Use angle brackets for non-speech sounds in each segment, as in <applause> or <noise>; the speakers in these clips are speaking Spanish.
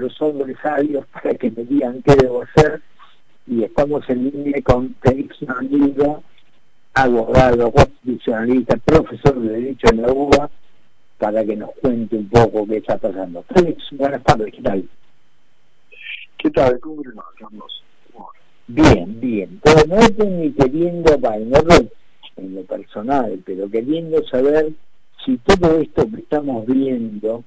los hombres sabios para que me digan qué debo hacer y estamos en línea con Félix amigo, abogado, constitucionalista, profesor de Derecho en la UBA, para que nos cuente un poco qué está pasando. Félix, buenas tardes, ¿qué tal? ¿Qué tal? ¿Cómo le Carlos? Bien, bien. Pero no estoy ni queriendo, para no en lo personal, pero queriendo saber si todo esto que estamos viendo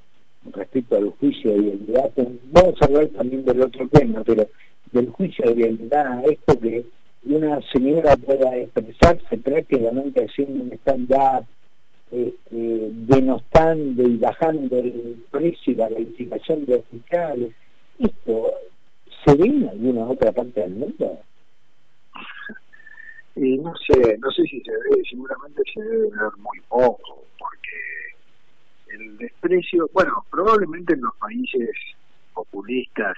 respecto al juicio de vialidad, vamos a hablar también del otro tema, pero del juicio de vialidad, esto que una señora pueda expresarse prácticamente haciendo un stand-up, este, denostando y bajando el precio y la calificación de fiscales, ¿esto se ve en alguna otra parte del mundo? Y no sé, no sé si se ve, seguramente se debe ver muy poco, bueno, probablemente en los países populistas,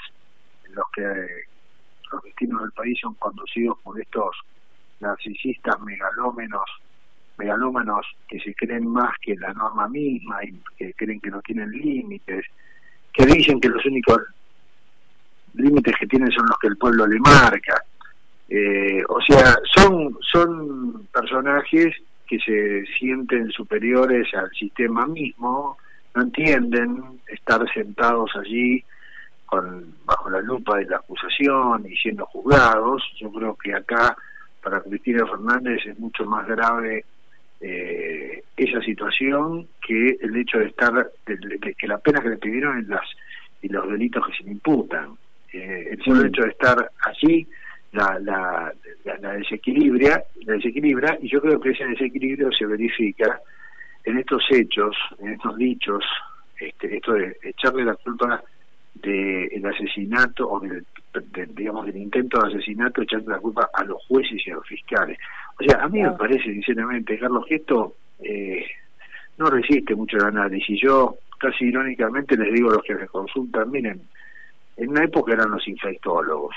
en los que los destinos del país son conducidos por estos narcisistas megalómenos, megalómanos que se creen más que la norma misma y que creen que no tienen límites, que dicen que los únicos límites que tienen son los que el pueblo le marca. Eh, o sea, son, son personajes que se sienten superiores al sistema mismo, no entienden estar sentados allí con, bajo la lupa de la acusación y siendo juzgados. Yo creo que acá para Cristina Fernández es mucho más grave eh, esa situación que el hecho de estar, de, que la pena que le pidieron y, las, y los delitos que se le imputan. Eh, el solo hecho de estar allí la, la, la, desequilibra, la desequilibra y yo creo que ese desequilibrio se verifica en estos hechos, en estos dichos, este, esto de echarle la culpa del asesinato o del, digamos del intento de asesinato echando la culpa a los jueces y a los fiscales. O sea, a mí me parece sinceramente, Carlos, que esto eh, no resiste mucho el análisis. Yo casi irónicamente les digo a los que me consultan, miren, en una época eran los infectólogos,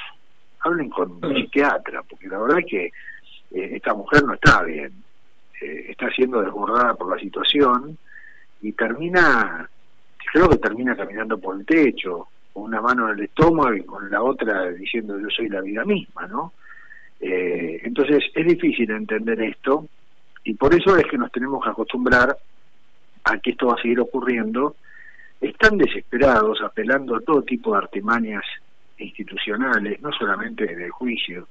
hablen con un psiquiatra, porque la verdad es que eh, esta mujer no está bien, eh, está siendo desbordada por la situación y termina, creo que termina caminando por el techo, con una mano en el estómago y con la otra diciendo yo soy la vida misma, ¿no? Eh, entonces es difícil entender esto y por eso es que nos tenemos que acostumbrar a que esto va a seguir ocurriendo. Están desesperados, apelando a todo tipo de artimañas institucionales, no solamente en el juicio,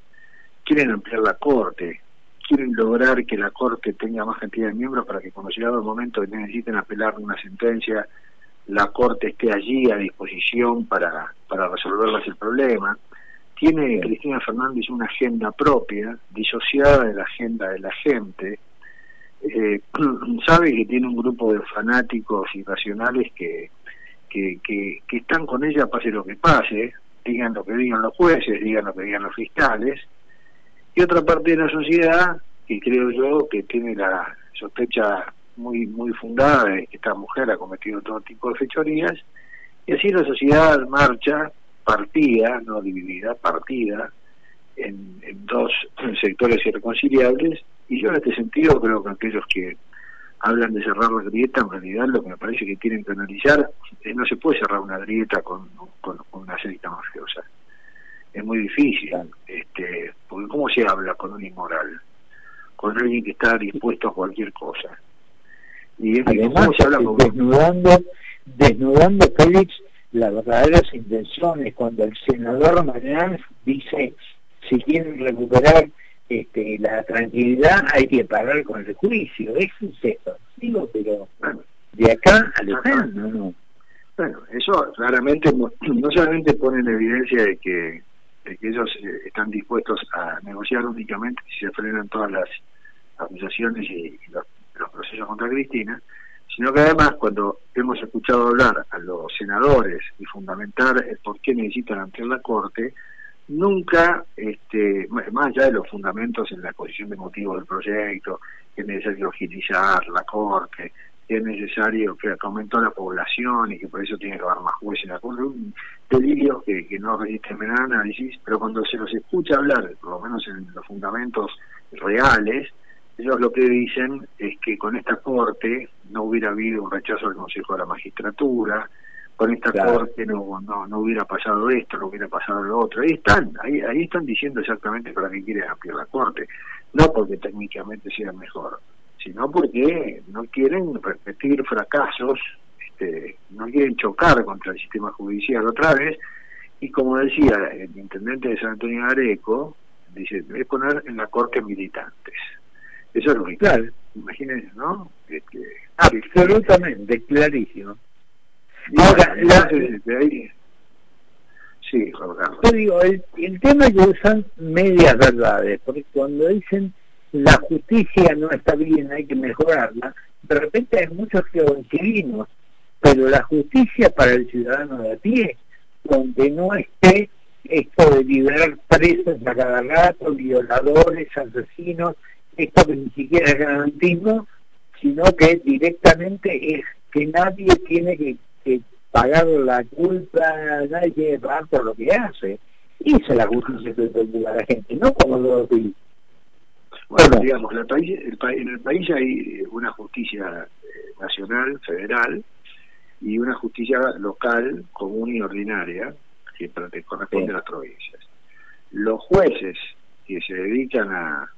quieren ampliar la Corte, quieren lograr que la Corte tenga más cantidad de miembros para que cuando llegado el momento que necesiten apelar una sentencia, la Corte esté allí a disposición para, para resolverles el problema. Tiene Cristina Fernández una agenda propia, disociada de la agenda de la gente. Eh, <clears throat> sabe que tiene un grupo de fanáticos irracionales que, que, que, que están con ella pase lo que pase, digan lo que digan los jueces, digan lo que digan los fiscales, y otra parte de la sociedad, que creo yo que tiene la sospecha muy muy fundada de que esta mujer ha cometido todo tipo de fechorías, y así la sociedad marcha partida, no dividida, partida, en, en dos sectores irreconciliables, y yo en este sentido creo que aquellos que hablan de cerrar la grieta, en realidad lo que me parece que tienen que analizar es no se puede cerrar una grieta con, una secta mafiosa. Es muy difícil, este, porque ¿cómo se habla con un inmoral? Con alguien que está dispuesto a cualquier cosa. Y Además, se habla desnudando, desnudando Félix las verdaderas intenciones cuando el senador Mariano dice si quieren recuperar este, la tranquilidad hay que parar con el juicio, eso es eso, digo, pero de acá a no, Bueno, eso claramente no solamente pone en evidencia de que, de que ellos eh, están dispuestos a negociar únicamente si se frenan todas las acusaciones y, los, procesos contra Cristina, sino que además cuando hemos escuchado hablar a los senadores y fundamentar el por qué necesitan ante la Corte, nunca, este, más allá de los fundamentos en la exposición de motivos del proyecto, que es necesario agilizar la corte, que es necesario que aumentó la población y que por eso tiene que haber más jueces en la corte, un delirio que, que no resiste menor análisis, pero cuando se los escucha hablar, por lo menos en los fundamentos reales, ellos lo que dicen es que con esta corte no hubiera habido un rechazo del Consejo de la Magistratura, con esta corte no, no, no hubiera pasado esto, no hubiera pasado lo otro. Ahí están, ahí, ahí están diciendo exactamente para qué quieren ampliar la corte. No porque técnicamente sea mejor, sino porque no quieren repetir fracasos, este, no quieren chocar contra el sistema judicial otra vez. Y como decía el intendente de San Antonio Areco, dice, es poner en la corte militantes. Eso es lo que claro. imagínense, ¿no? Este, Absolutamente, clarísimo. Ahora, la, sí, Yo digo, el, el tema que usan medias verdades, porque cuando dicen la justicia no está bien, hay que mejorarla, de repente hay muchos que coincidimos, pero la justicia para el ciudadano de a pie, donde no esté esto de liberar presos a cada rato, violadores, asesinos, esto que ni siquiera es garantismo, sino que directamente es que nadie tiene que, pagar la culpa, nadie que pagar por lo que hace. Esa es la justicia que a la gente, no como lo dice. Bueno, digamos, el país, en el país hay una justicia eh, nacional, federal, y una justicia local, común y ordinaria, que corresponde a las provincias. Los jueces que se dedican a,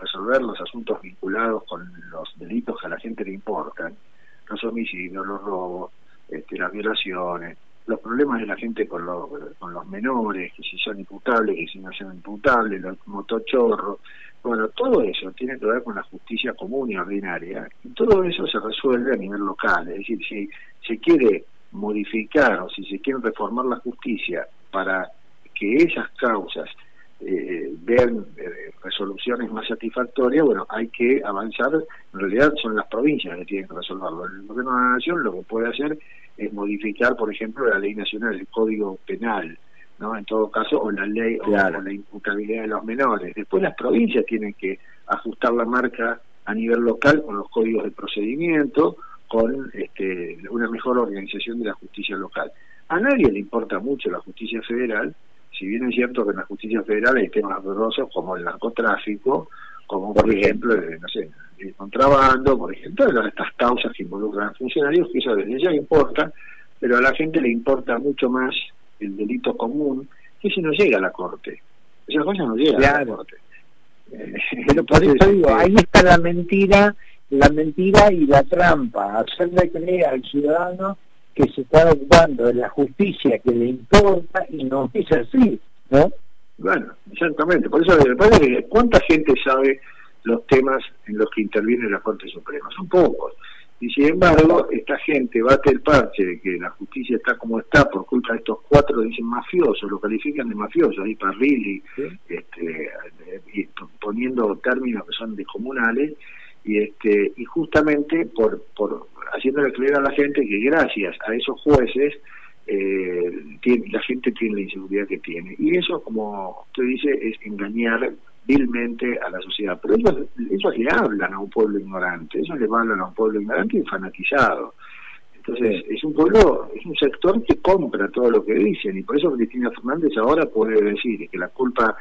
resolver los asuntos vinculados con los delitos que a la gente le importan, los homicidios, los robos, este, las violaciones, los problemas de la gente con, con los menores, que si son imputables, que si no son imputables, los motochorros, bueno, todo eso tiene que ver con la justicia común y ordinaria, y todo eso se resuelve a nivel local, es decir, si se quiere modificar o si se quiere reformar la justicia para que esas causas eh, vean eh, resoluciones más satisfactorias, bueno, hay que avanzar, en realidad son las provincias que tienen que resolverlo. El gobierno de la nación lo que puede hacer es modificar, por ejemplo, la ley nacional, el código penal, ¿no? En todo caso, o la ley o, la imputabilidad de los menores. Después las provincias tienen que ajustar la marca a nivel local con los códigos de procedimiento, con este, una mejor organización de la justicia local. A nadie le importa mucho la justicia federal, si bien es cierto que en la justicia federal hay temas dolorosos como el narcotráfico, como por ejemplo, no sé, el contrabando, por ejemplo, estas causas que involucran a funcionarios, que eso desde ya importa, pero a la gente le importa mucho más el delito común, que si no llega a la corte. Esa cosa no llega a la corte. <laughs> pero por eso digo, ahí está la mentira la mentira y la trampa, hacerle creer al ciudadano que se está ocupando de la justicia que le importa y no es así, ¿no? Bueno, exactamente, por eso me parece que cuánta gente sabe los temas en los que interviene la Corte Suprema, son pocos. Y sin embargo, esta gente bate el parche de que la justicia está como está por culpa de estos cuatro, dicen mafiosos, lo califican de mafiosos, ahí Parrilli, este, y poniendo términos que son descomunales, y este y justamente por, por haciéndole creer a la gente que gracias a esos jueces eh, tiene, la gente tiene la inseguridad que tiene. Y eso como usted dice es engañar vilmente a la sociedad. Pero ellos, ellos le hablan a un pueblo ignorante ellos le hablan a un pueblo ignorante y fanatizado. Entonces es un pueblo es un sector que compra todo lo que dicen. Y por eso Cristina Fernández ahora puede decir que la culpa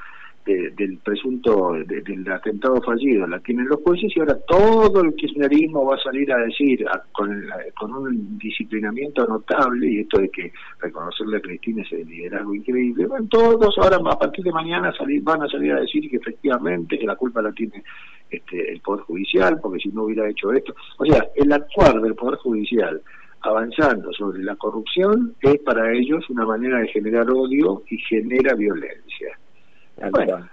del presunto del atentado fallido la tienen los jueces y ahora todo el kirchnerismo va a salir a decir con, con un disciplinamiento notable y esto de que reconocerle a Cristina ese liderazgo increíble bueno, todos ahora a partir de mañana salir, van a salir a decir que efectivamente que la culpa la tiene este, el Poder Judicial porque si no hubiera hecho esto. O sea el actuar del Poder Judicial avanzando sobre la corrupción es para ellos una manera de generar odio y genera violencia bueno,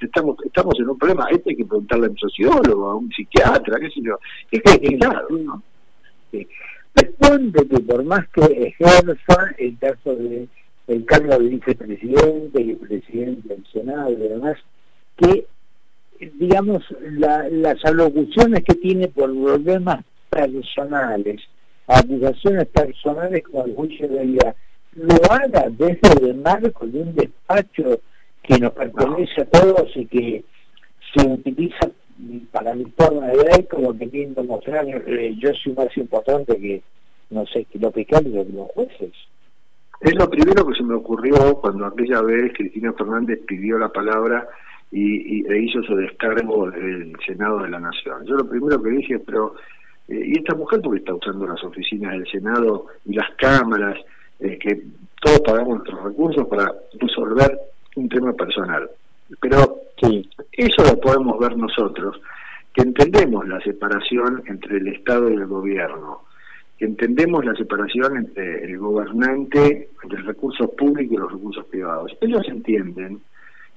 estamos estamos en un problema, este hay que preguntarle a un sociólogo, a un psiquiatra, qué sé yo, <laughs> es complicado, ¿no? Responde que por más que ejerza el caso de el cargo de vicepresidente y presidente del Senado y demás, que digamos las alocuciones que tiene por problemas personales, acusaciones personales como el juicio de vida, lo haga desde el marco de un despacho que nos pertenece a todos y que se utiliza para mi forma de ver como queriendo mostrar eh, yo soy más importante que no sé que los fiscales o los jueces es lo primero que se me ocurrió cuando aquella vez Cristina Fernández pidió la palabra y, e hizo su descargo del Senado de la Nación. Yo lo primero que dije, pero Eh, y esta mujer porque está usando las oficinas del Senado y las cámaras, eh, que todos pagamos nuestros recursos para resolver un tema personal. Pero eso lo podemos ver nosotros, que entendemos la separación entre el Estado y el gobierno, que entendemos la separación entre el gobernante, entre los recursos públicos y los recursos privados. Ellos entienden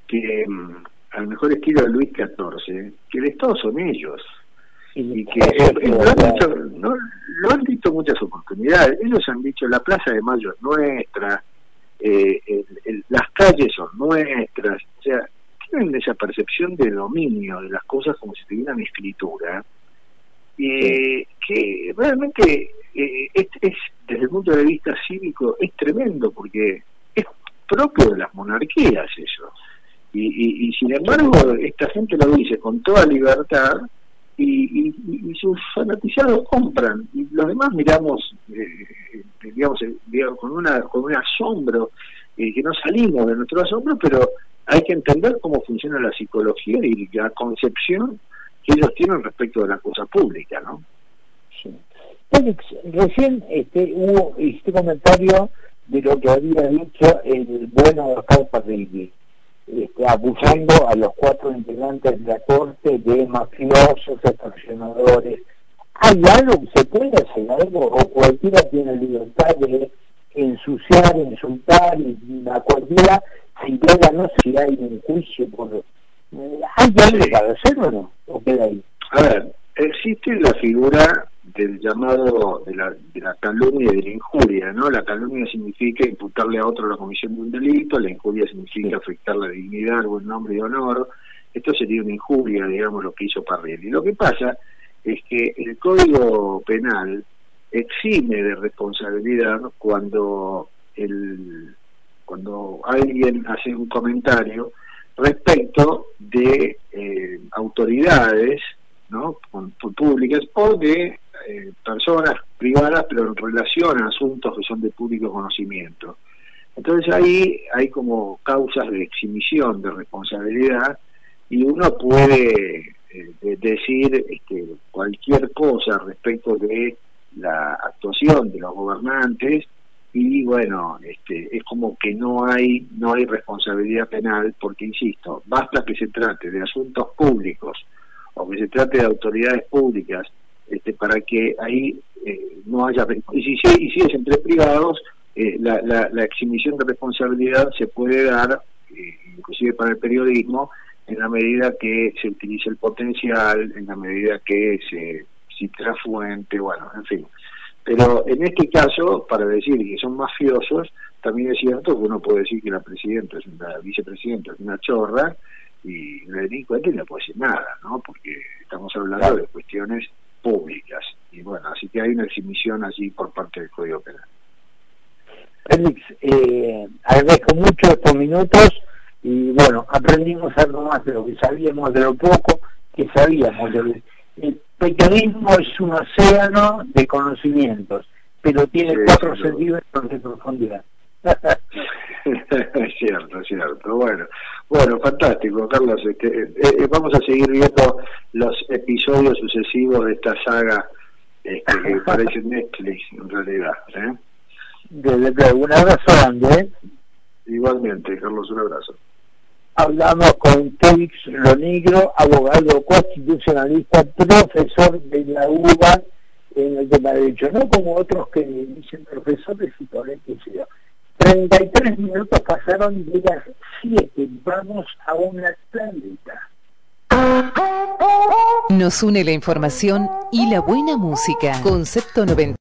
que, mm, al mejor estilo de Luis XIV, que el Estado son ellos. Y que lo, han dicho, no, lo han dicho muchas oportunidades. Ellos han dicho, la Plaza de Mayo es nuestra, eh, las calles son nuestras. O sea, tienen esa percepción de dominio de las cosas como si tuvieran escritura. y que realmente eh, es, desde el punto de vista cívico es tremendo porque es propio de las monarquías eso y, y, sin embargo esta gente lo dice con toda libertad y, y, sus fanatizados compran. Y los demás miramos eh, eh, digamos, con una con un asombro que no salimos de nuestro asombro pero hay que entender cómo funciona la psicología y la concepción que ellos tienen respecto de la cosa pública no sí. Recién este, hubo este comentario de lo que había dicho el bueno Oscar Parrilli, este, acusando a los cuatro integrantes de la corte de mafiosos, extorsionadores. ¿Hay algo que se puede hacer algo o cualquiera tiene libertad de ensuciar, insultar y a cualquiera si llega, no si hay un juicio por... Eh, ¿Hay algo para hacer o no? ¿O queda ahí? A ver, existe la figura del llamado de la, de la calumnia y de la injuria, ¿no? La calumnia significa imputarle a otro la comisión de un delito, la injuria significa afectar la dignidad, buen nombre y honor. Esto sería una injuria, digamos, lo que hizo Parrelli. Lo que pasa es que el Código Penal exime de responsabilidad cuando el cuando alguien hace un comentario respecto de eh, autoridades ¿no? públicas o de eh, personas privadas, pero en relación a asuntos que son de público conocimiento. Entonces ahí hay como causas de exhibición de responsabilidad y uno puede eh, decir este, cualquier cosa respecto de la actuación de los gobernantes y bueno este, es como que no hay no hay responsabilidad penal porque insisto basta que se trate de asuntos públicos o que se trate de autoridades públicas este, para que ahí eh, no haya... Y si, y si es entre privados, eh, la, la, exhibición de responsabilidad se puede dar, eh, inclusive para el periodismo, en la medida que se utilice el potencial, en la medida que se cita la fuente, bueno, en fin. Pero en este caso, para decir que son mafiosos, también es cierto que uno puede decir que la presidenta, es la vicepresidenta es una chorra, y la delincuente no puede decir nada, ¿no? Porque estamos hablando de cuestiones públicas. Y bueno, así que hay una exhibición allí por parte del Código Penal. Félix, eh, agradezco mucho estos minutos y bueno, aprendimos algo más de lo que sabíamos, de lo poco que sabíamos. El, periodismo es un océano de conocimientos, pero tiene cuatro centímetros de profundidad. <laughs> es <laughs> cierto, es cierto. Bueno, bueno, fantástico, Carlos. Este, eh, eh, vamos a seguir viendo los episodios sucesivos de esta saga este, que <laughs> parece Netflix en realidad. ¿eh? un abrazo grande. ¿eh? Igualmente, Carlos, un abrazo. Hablamos con Félix Lonigro, abogado constitucionalista, profesor de la UBA en el tema de derecho, no como otros que dicen profesores y por el que 33 minutos pasaron de las 7. Vamos a una planeta. Nos une la información y la buena música. Concepto 90.